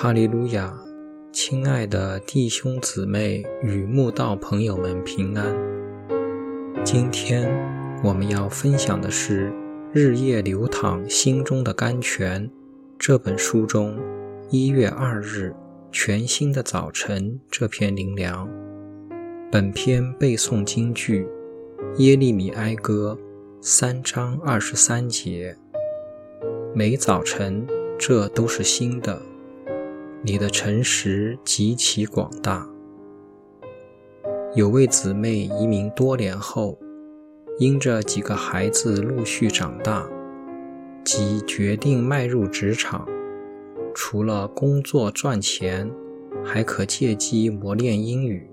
哈利路亚，亲爱的弟兄姊妹与慕道朋友们平安。今天我们要分享的是《日夜流淌心中的甘泉》这本书中一月二日全新的早晨这篇灵粮。本篇背诵京剧《耶利米哀歌》三章二十三节。每早晨，这都是新的。你的诚实极其广大。有位姊妹移民多年后，因着几个孩子陆续长大，即决定迈入职场。除了工作赚钱，还可借机磨练英语。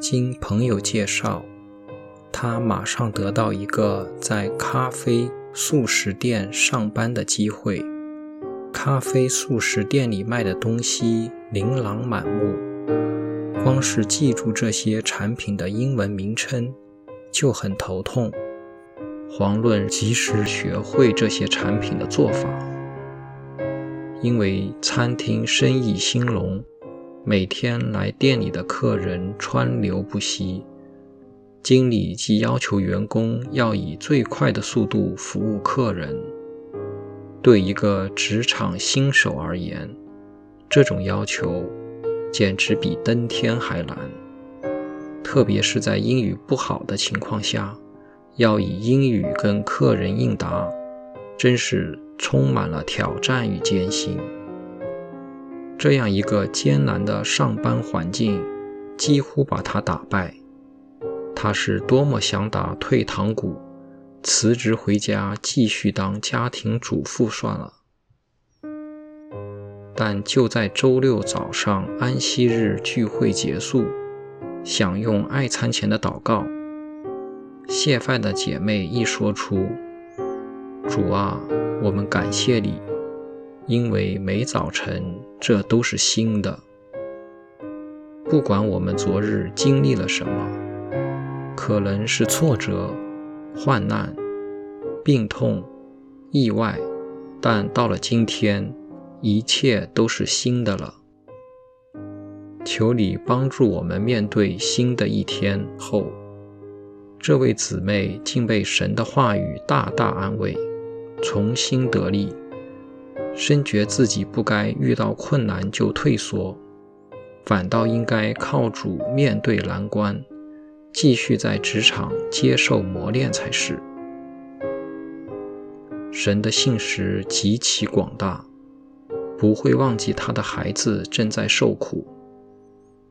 经朋友介绍，她马上得到一个在咖啡速食店上班的机会。咖啡速食店里卖的东西琳琅满目，光是记住这些产品的英文名称就很头痛。遑论及时学会这些产品的做法。因为餐厅生意兴隆，每天来店里的客人川流不息，经理即要求员工要以最快的速度服务客人。对一个职场新手而言，这种要求简直比登天还难。特别是在英语不好的情况下，要以英语跟客人应答，真是充满了挑战与艰辛。这样一个艰难的上班环境，几乎把他打败。他是多么想打退堂鼓！辞职回家，继续当家庭主妇算了。但就在周六早上安息日聚会结束，享用爱餐前的祷告，谢饭的姐妹一说出：“主啊，我们感谢你，因为每早晨这都是新的。不管我们昨日经历了什么，可能是挫折。”患难、病痛、意外，但到了今天，一切都是新的了。求你帮助我们面对新的一天后，这位姊妹竟被神的话语大大安慰，重新得力，深觉自己不该遇到困难就退缩，反倒应该靠主面对难关。继续在职场接受磨练才是。神的信实极其广大，不会忘记他的孩子正在受苦。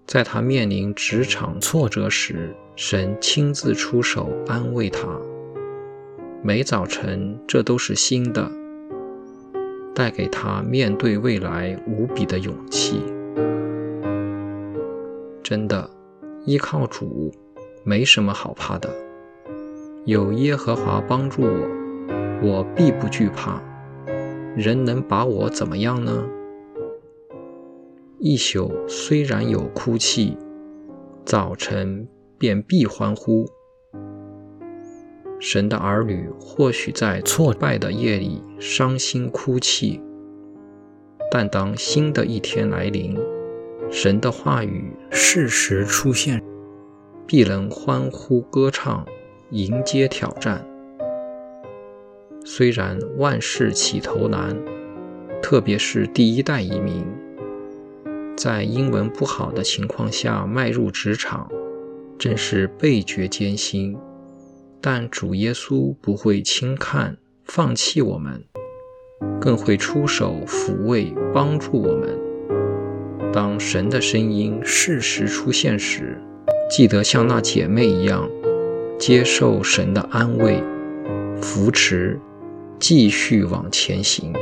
在他面临职场挫折时，神亲自出手安慰他。每早晨，这都是新的，带给他面对未来无比的勇气。真的，依靠主。没什么好怕的，有耶和华帮助我，我必不惧怕。人能把我怎么样呢？一宿虽然有哭泣，早晨便必欢呼。神的儿女或许在挫败的夜里伤心哭泣，但当新的一天来临，神的话语适时出现。必能欢呼歌唱，迎接挑战。虽然万事起头难，特别是第一代移民，在英文不好的情况下迈入职场，真是倍觉艰辛。但主耶稣不会轻看、放弃我们，更会出手抚慰、帮助我们。当神的声音适时出现时，记得像那姐妹一样，接受神的安慰、扶持，继续往前行。